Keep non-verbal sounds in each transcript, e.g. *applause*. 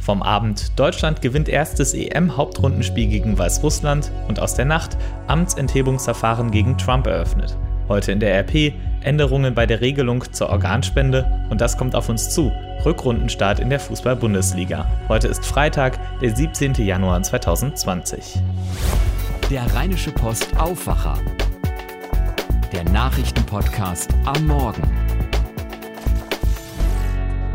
Vom Abend Deutschland gewinnt erstes EM-Hauptrundenspiel gegen Weißrussland und aus der Nacht Amtsenthebungsverfahren gegen Trump eröffnet. Heute in der RP Änderungen bei der Regelung zur Organspende und das kommt auf uns zu. Rückrundenstart in der Fußball-Bundesliga. Heute ist Freitag, der 17. Januar 2020. Der Rheinische Post Aufwacher. Der Nachrichtenpodcast am Morgen.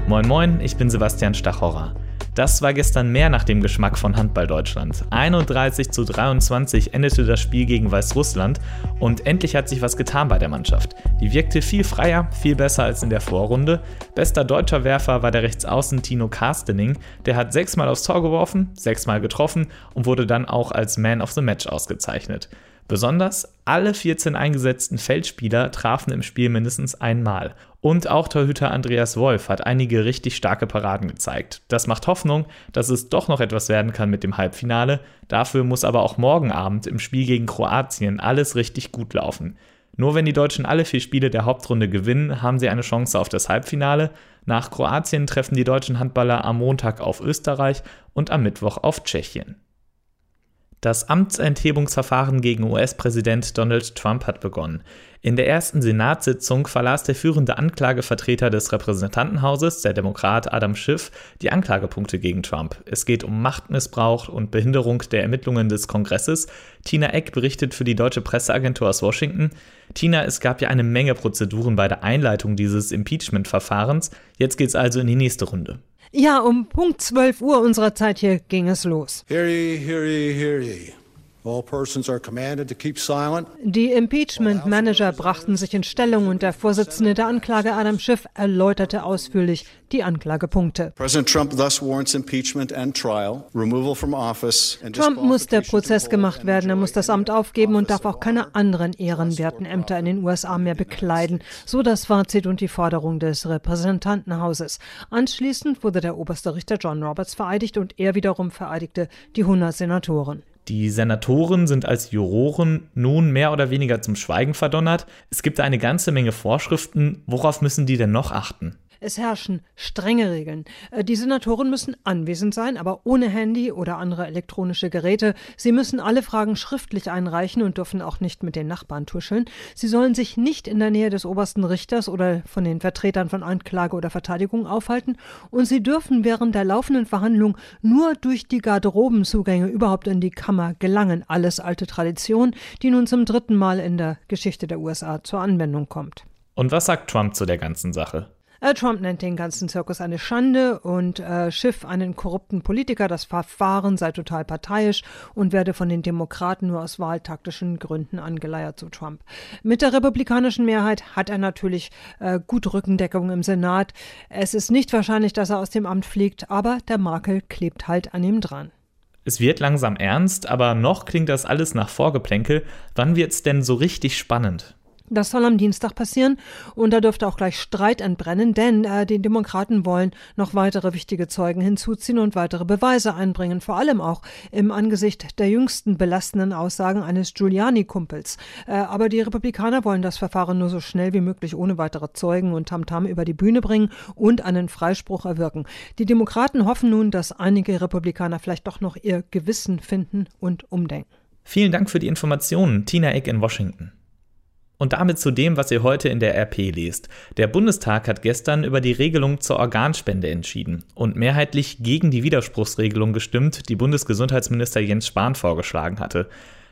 Moin Moin, ich bin Sebastian Stachorra. Das war gestern mehr nach dem Geschmack von Handball Deutschland. 31 zu 23 endete das Spiel gegen Weißrussland und endlich hat sich was getan bei der Mannschaft. Die wirkte viel freier, viel besser als in der Vorrunde. Bester deutscher Werfer war der Rechtsaußen Tino Karstening. Der hat sechsmal aufs Tor geworfen, sechsmal getroffen und wurde dann auch als Man of the Match ausgezeichnet. Besonders alle 14 eingesetzten Feldspieler trafen im Spiel mindestens einmal. Und auch Torhüter Andreas Wolf hat einige richtig starke Paraden gezeigt. Das macht Hoffnung, dass es doch noch etwas werden kann mit dem Halbfinale. Dafür muss aber auch morgen Abend im Spiel gegen Kroatien alles richtig gut laufen. Nur wenn die Deutschen alle vier Spiele der Hauptrunde gewinnen, haben sie eine Chance auf das Halbfinale. Nach Kroatien treffen die deutschen Handballer am Montag auf Österreich und am Mittwoch auf Tschechien. Das Amtsenthebungsverfahren gegen US-Präsident Donald Trump hat begonnen. In der ersten Senatssitzung verlas der führende Anklagevertreter des Repräsentantenhauses, der Demokrat Adam Schiff, die Anklagepunkte gegen Trump. Es geht um Machtmissbrauch und Behinderung der Ermittlungen des Kongresses. Tina Eck berichtet für die deutsche Presseagentur aus Washington. Tina, es gab ja eine Menge Prozeduren bei der Einleitung dieses Impeachment-Verfahrens. Jetzt geht's also in die nächste Runde. Ja, um Punkt 12 Uhr unserer Zeit hier ging es los. Hear ye, hear ye, hear ye. All persons are commanded to keep silent. Die Impeachment Manager brachten sich in Stellung und der Vorsitzende der Anklage Adam Schiff erläuterte ausführlich die Anklagepunkte. President Trump thus warrants impeachment and trial, removal from office and Trump muss der Prozess gemacht werden, er muss das Amt aufgeben und darf auch keine anderen ehrenwerten Ämter in den USA mehr bekleiden. So das Fazit und die Forderung des Repräsentantenhauses. Anschließend wurde der oberste Richter John Roberts vereidigt und er wiederum vereidigte die 100 Senatoren. Die Senatoren sind als Juroren nun mehr oder weniger zum Schweigen verdonnert. Es gibt eine ganze Menge Vorschriften. Worauf müssen die denn noch achten? Es herrschen strenge Regeln. Äh, die Senatoren müssen anwesend sein, aber ohne Handy oder andere elektronische Geräte. Sie müssen alle Fragen schriftlich einreichen und dürfen auch nicht mit den Nachbarn tuscheln. Sie sollen sich nicht in der Nähe des obersten Richters oder von den Vertretern von Anklage oder Verteidigung aufhalten und sie dürfen während der laufenden Verhandlung nur durch die Garderobenzugänge überhaupt in die Kammer gelangen. Alles alte Tradition, die nun zum dritten Mal in der Geschichte der USA zur Anwendung kommt. Und was sagt Trump zu der ganzen Sache? Äh, Trump nennt den ganzen Zirkus eine Schande und äh, Schiff einen korrupten Politiker. Das Verfahren sei total parteiisch und werde von den Demokraten nur aus wahltaktischen Gründen angeleiert zu Trump. Mit der republikanischen Mehrheit hat er natürlich äh, gut Rückendeckung im Senat. Es ist nicht wahrscheinlich, dass er aus dem Amt fliegt, aber der Makel klebt halt an ihm dran. Es wird langsam ernst, aber noch klingt das alles nach Vorgeplänkel. Wann wird's denn so richtig spannend? Das soll am Dienstag passieren und da dürfte auch gleich Streit entbrennen, denn äh, die Demokraten wollen noch weitere wichtige Zeugen hinzuziehen und weitere Beweise einbringen, vor allem auch im Angesicht der jüngsten belastenden Aussagen eines Giuliani-Kumpels. Äh, aber die Republikaner wollen das Verfahren nur so schnell wie möglich ohne weitere Zeugen und Tamtam -Tam über die Bühne bringen und einen Freispruch erwirken. Die Demokraten hoffen nun, dass einige Republikaner vielleicht doch noch ihr Gewissen finden und umdenken. Vielen Dank für die Informationen, Tina Eck in Washington. Und damit zu dem, was ihr heute in der RP lest. Der Bundestag hat gestern über die Regelung zur Organspende entschieden und mehrheitlich gegen die Widerspruchsregelung gestimmt, die Bundesgesundheitsminister Jens Spahn vorgeschlagen hatte.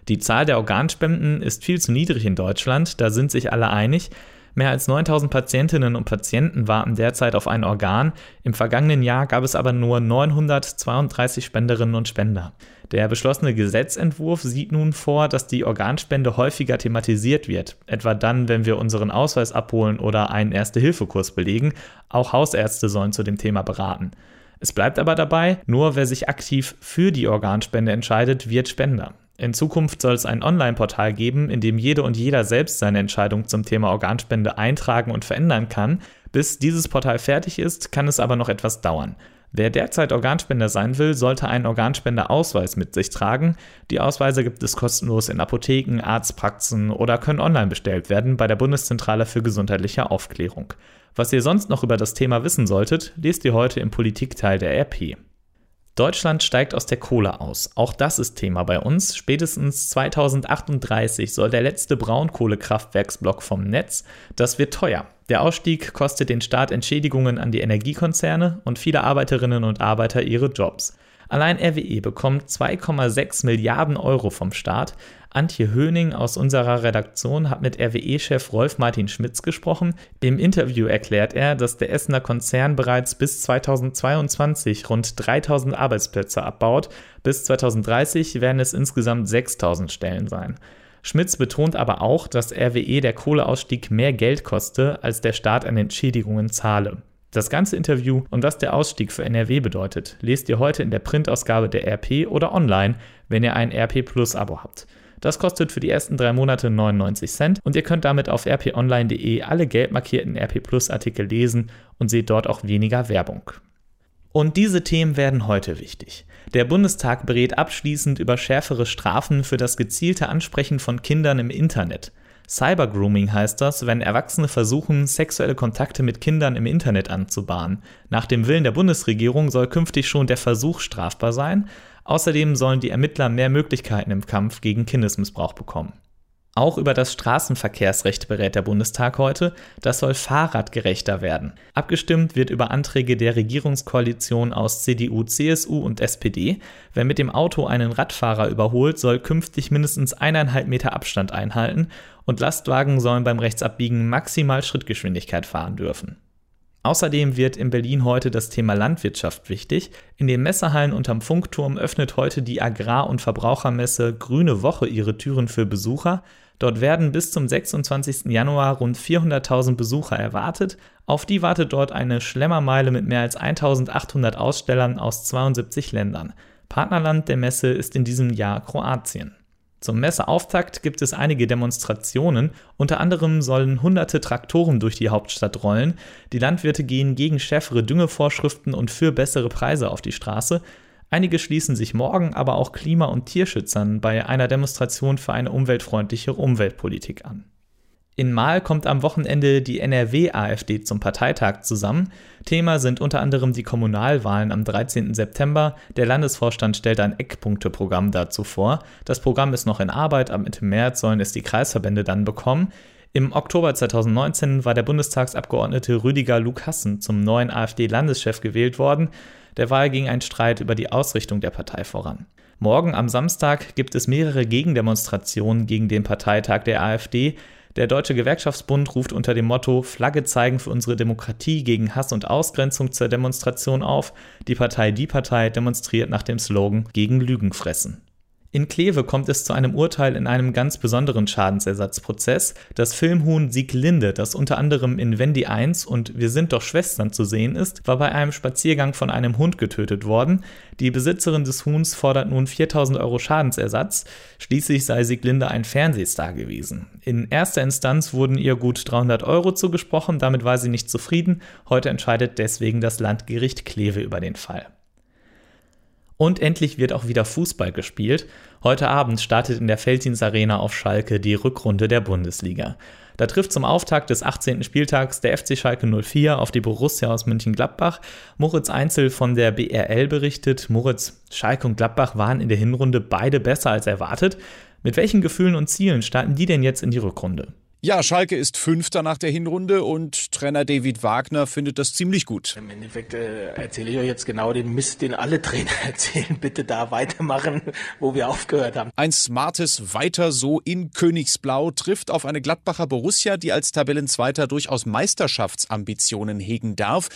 Die Zahl der Organspenden ist viel zu niedrig in Deutschland, da sind sich alle einig. Mehr als 9000 Patientinnen und Patienten warten derzeit auf ein Organ. Im vergangenen Jahr gab es aber nur 932 Spenderinnen und Spender. Der beschlossene Gesetzentwurf sieht nun vor, dass die Organspende häufiger thematisiert wird, etwa dann, wenn wir unseren Ausweis abholen oder einen Erste-Hilfe-Kurs belegen. Auch Hausärzte sollen zu dem Thema beraten. Es bleibt aber dabei, nur wer sich aktiv für die Organspende entscheidet, wird Spender. In Zukunft soll es ein Online-Portal geben, in dem jede und jeder selbst seine Entscheidung zum Thema Organspende eintragen und verändern kann. Bis dieses Portal fertig ist, kann es aber noch etwas dauern. Wer derzeit Organspender sein will, sollte einen Organspenderausweis mit sich tragen. Die Ausweise gibt es kostenlos in Apotheken, Arztpraxen oder können online bestellt werden bei der Bundeszentrale für gesundheitliche Aufklärung. Was ihr sonst noch über das Thema wissen solltet, lest ihr heute im Politikteil der RP. Deutschland steigt aus der Kohle aus. Auch das ist Thema bei uns. Spätestens 2038 soll der letzte Braunkohlekraftwerksblock vom Netz. Das wird teuer. Der Ausstieg kostet den Staat Entschädigungen an die Energiekonzerne und viele Arbeiterinnen und Arbeiter ihre Jobs. Allein RWE bekommt 2,6 Milliarden Euro vom Staat. Antje Höning aus unserer Redaktion hat mit RWE-Chef Rolf Martin Schmitz gesprochen. Im Interview erklärt er, dass der Essener Konzern bereits bis 2022 rund 3000 Arbeitsplätze abbaut. Bis 2030 werden es insgesamt 6000 Stellen sein. Schmitz betont aber auch, dass RWE der Kohleausstieg mehr Geld koste, als der Staat an Entschädigungen zahle. Das ganze Interview und was der Ausstieg für NRW bedeutet, lest ihr heute in der Printausgabe der RP oder online, wenn ihr ein RP Plus Abo habt. Das kostet für die ersten drei Monate 99 Cent und ihr könnt damit auf rponline.de alle gelb markierten RP Plus Artikel lesen und seht dort auch weniger Werbung. Und diese Themen werden heute wichtig. Der Bundestag berät abschließend über schärfere Strafen für das gezielte Ansprechen von Kindern im Internet. Cybergrooming heißt das, wenn Erwachsene versuchen, sexuelle Kontakte mit Kindern im Internet anzubahnen. Nach dem Willen der Bundesregierung soll künftig schon der Versuch strafbar sein. Außerdem sollen die Ermittler mehr Möglichkeiten im Kampf gegen Kindesmissbrauch bekommen. Auch über das Straßenverkehrsrecht berät der Bundestag heute. Das soll fahrradgerechter werden. Abgestimmt wird über Anträge der Regierungskoalition aus CDU, CSU und SPD. Wer mit dem Auto einen Radfahrer überholt, soll künftig mindestens eineinhalb Meter Abstand einhalten und Lastwagen sollen beim Rechtsabbiegen maximal Schrittgeschwindigkeit fahren dürfen. Außerdem wird in Berlin heute das Thema Landwirtschaft wichtig. In den Messehallen unterm Funkturm öffnet heute die Agrar- und Verbrauchermesse Grüne Woche ihre Türen für Besucher. Dort werden bis zum 26. Januar rund 400.000 Besucher erwartet. Auf die wartet dort eine Schlemmermeile mit mehr als 1800 Ausstellern aus 72 Ländern. Partnerland der Messe ist in diesem Jahr Kroatien. Zum Messeauftakt gibt es einige Demonstrationen, unter anderem sollen hunderte Traktoren durch die Hauptstadt rollen, die Landwirte gehen gegen schärfere Düngevorschriften und für bessere Preise auf die Straße, einige schließen sich morgen aber auch Klima- und Tierschützern bei einer Demonstration für eine umweltfreundliche Umweltpolitik an. In Mahl kommt am Wochenende die NRW-AfD zum Parteitag zusammen. Thema sind unter anderem die Kommunalwahlen am 13. September. Der Landesvorstand stellt ein Eckpunkteprogramm dazu vor. Das Programm ist noch in Arbeit, ab Mitte März sollen es die Kreisverbände dann bekommen. Im Oktober 2019 war der Bundestagsabgeordnete Rüdiger Lukassen zum neuen AfD-Landeschef gewählt worden. Der Wahl ging ein Streit über die Ausrichtung der Partei voran. Morgen am Samstag gibt es mehrere Gegendemonstrationen gegen den Parteitag der AfD. Der Deutsche Gewerkschaftsbund ruft unter dem Motto Flagge zeigen für unsere Demokratie gegen Hass und Ausgrenzung zur Demonstration auf. Die Partei Die Partei demonstriert nach dem Slogan gegen Lügen fressen. In Kleve kommt es zu einem Urteil in einem ganz besonderen Schadensersatzprozess. Das Filmhuhn Sieglinde, das unter anderem in Wendy 1 und Wir sind doch Schwestern zu sehen ist, war bei einem Spaziergang von einem Hund getötet worden. Die Besitzerin des Huhns fordert nun 4000 Euro Schadensersatz. Schließlich sei Sieglinde ein Fernsehstar gewesen. In erster Instanz wurden ihr gut 300 Euro zugesprochen, damit war sie nicht zufrieden. Heute entscheidet deswegen das Landgericht Kleve über den Fall. Und endlich wird auch wieder Fußball gespielt. Heute Abend startet in der Feldins Arena auf Schalke die Rückrunde der Bundesliga. Da trifft zum Auftakt des 18. Spieltags der FC Schalke 04 auf die Borussia aus München-Gladbach. Moritz Einzel von der BRL berichtet, Moritz, Schalke und Gladbach waren in der Hinrunde beide besser als erwartet. Mit welchen Gefühlen und Zielen starten die denn jetzt in die Rückrunde? Ja, Schalke ist Fünfter nach der Hinrunde und Trainer David Wagner findet das ziemlich gut. Im Endeffekt äh, erzähle ich euch jetzt genau den Mist, den alle Trainer *laughs* erzählen. Bitte da weitermachen, wo wir aufgehört haben. Ein smartes Weiter so in Königsblau trifft auf eine Gladbacher Borussia, die als Tabellenzweiter durchaus Meisterschaftsambitionen hegen darf,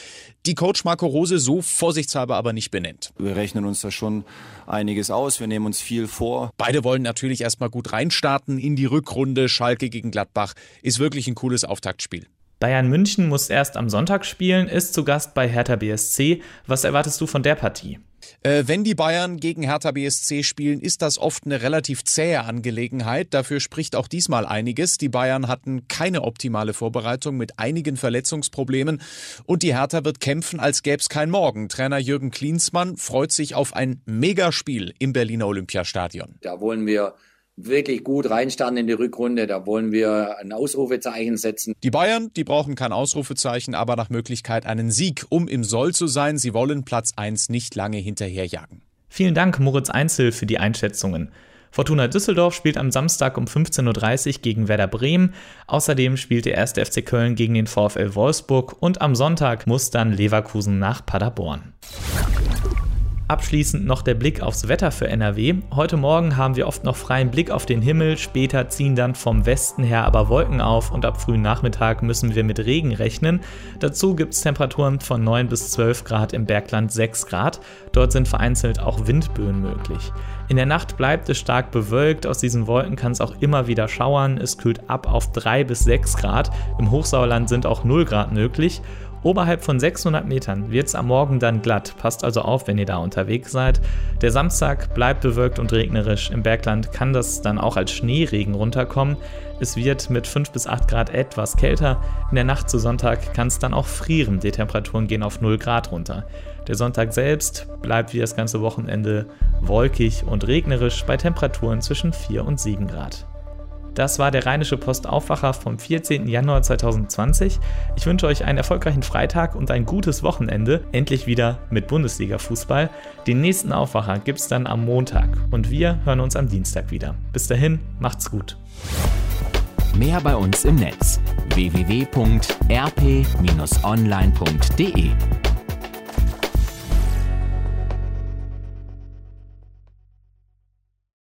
die Coach Marco Rose so vorsichtshalber aber nicht benennt. Wir rechnen uns da schon einiges aus, wir nehmen uns viel vor. Beide wollen natürlich erstmal gut reinstarten in die Rückrunde Schalke gegen Gladbach ist wirklich ein cooles Auftaktspiel. Bayern München muss erst am Sonntag spielen, ist zu Gast bei Hertha BSC. Was erwartest du von der Partie? Äh, wenn die Bayern gegen Hertha BSC spielen, ist das oft eine relativ zähe Angelegenheit. Dafür spricht auch diesmal einiges. Die Bayern hatten keine optimale Vorbereitung mit einigen Verletzungsproblemen und die Hertha wird kämpfen, als gäbe es kein Morgen. Trainer Jürgen Klinsmann freut sich auf ein Megaspiel im Berliner Olympiastadion. Da wollen wir wirklich gut reinstarten in die Rückrunde. Da wollen wir ein Ausrufezeichen setzen. Die Bayern, die brauchen kein Ausrufezeichen, aber nach Möglichkeit einen Sieg, um im Soll zu sein. Sie wollen Platz 1 nicht lange hinterherjagen. Vielen Dank, Moritz Einzel, für die Einschätzungen. Fortuna Düsseldorf spielt am Samstag um 15.30 Uhr gegen Werder Bremen. Außerdem spielt der 1. FC Köln gegen den VfL Wolfsburg und am Sonntag muss dann Leverkusen nach Paderborn. Abschließend noch der Blick aufs Wetter für NRW. Heute Morgen haben wir oft noch freien Blick auf den Himmel, später ziehen dann vom Westen her aber Wolken auf und ab frühen Nachmittag müssen wir mit Regen rechnen. Dazu gibt es Temperaturen von 9 bis 12 Grad, im Bergland 6 Grad. Dort sind vereinzelt auch Windböen möglich. In der Nacht bleibt es stark bewölkt, aus diesen Wolken kann es auch immer wieder schauern. Es kühlt ab auf 3 bis 6 Grad. Im Hochsauerland sind auch 0 Grad möglich Oberhalb von 600 Metern wird es am Morgen dann glatt. Passt also auf, wenn ihr da unterwegs seid. Der Samstag bleibt bewölkt und regnerisch. Im Bergland kann das dann auch als Schneeregen runterkommen. Es wird mit 5 bis 8 Grad etwas kälter. In der Nacht zu Sonntag kann es dann auch frieren. Die Temperaturen gehen auf 0 Grad runter. Der Sonntag selbst bleibt wie das ganze Wochenende wolkig und regnerisch bei Temperaturen zwischen 4 und 7 Grad. Das war der Rheinische Post Aufwacher vom 14. Januar 2020. Ich wünsche euch einen erfolgreichen Freitag und ein gutes Wochenende. Endlich wieder mit Bundesliga-Fußball. Den nächsten Aufwacher gibt es dann am Montag und wir hören uns am Dienstag wieder. Bis dahin, macht's gut. Mehr bei uns im Netz www.rp-online.de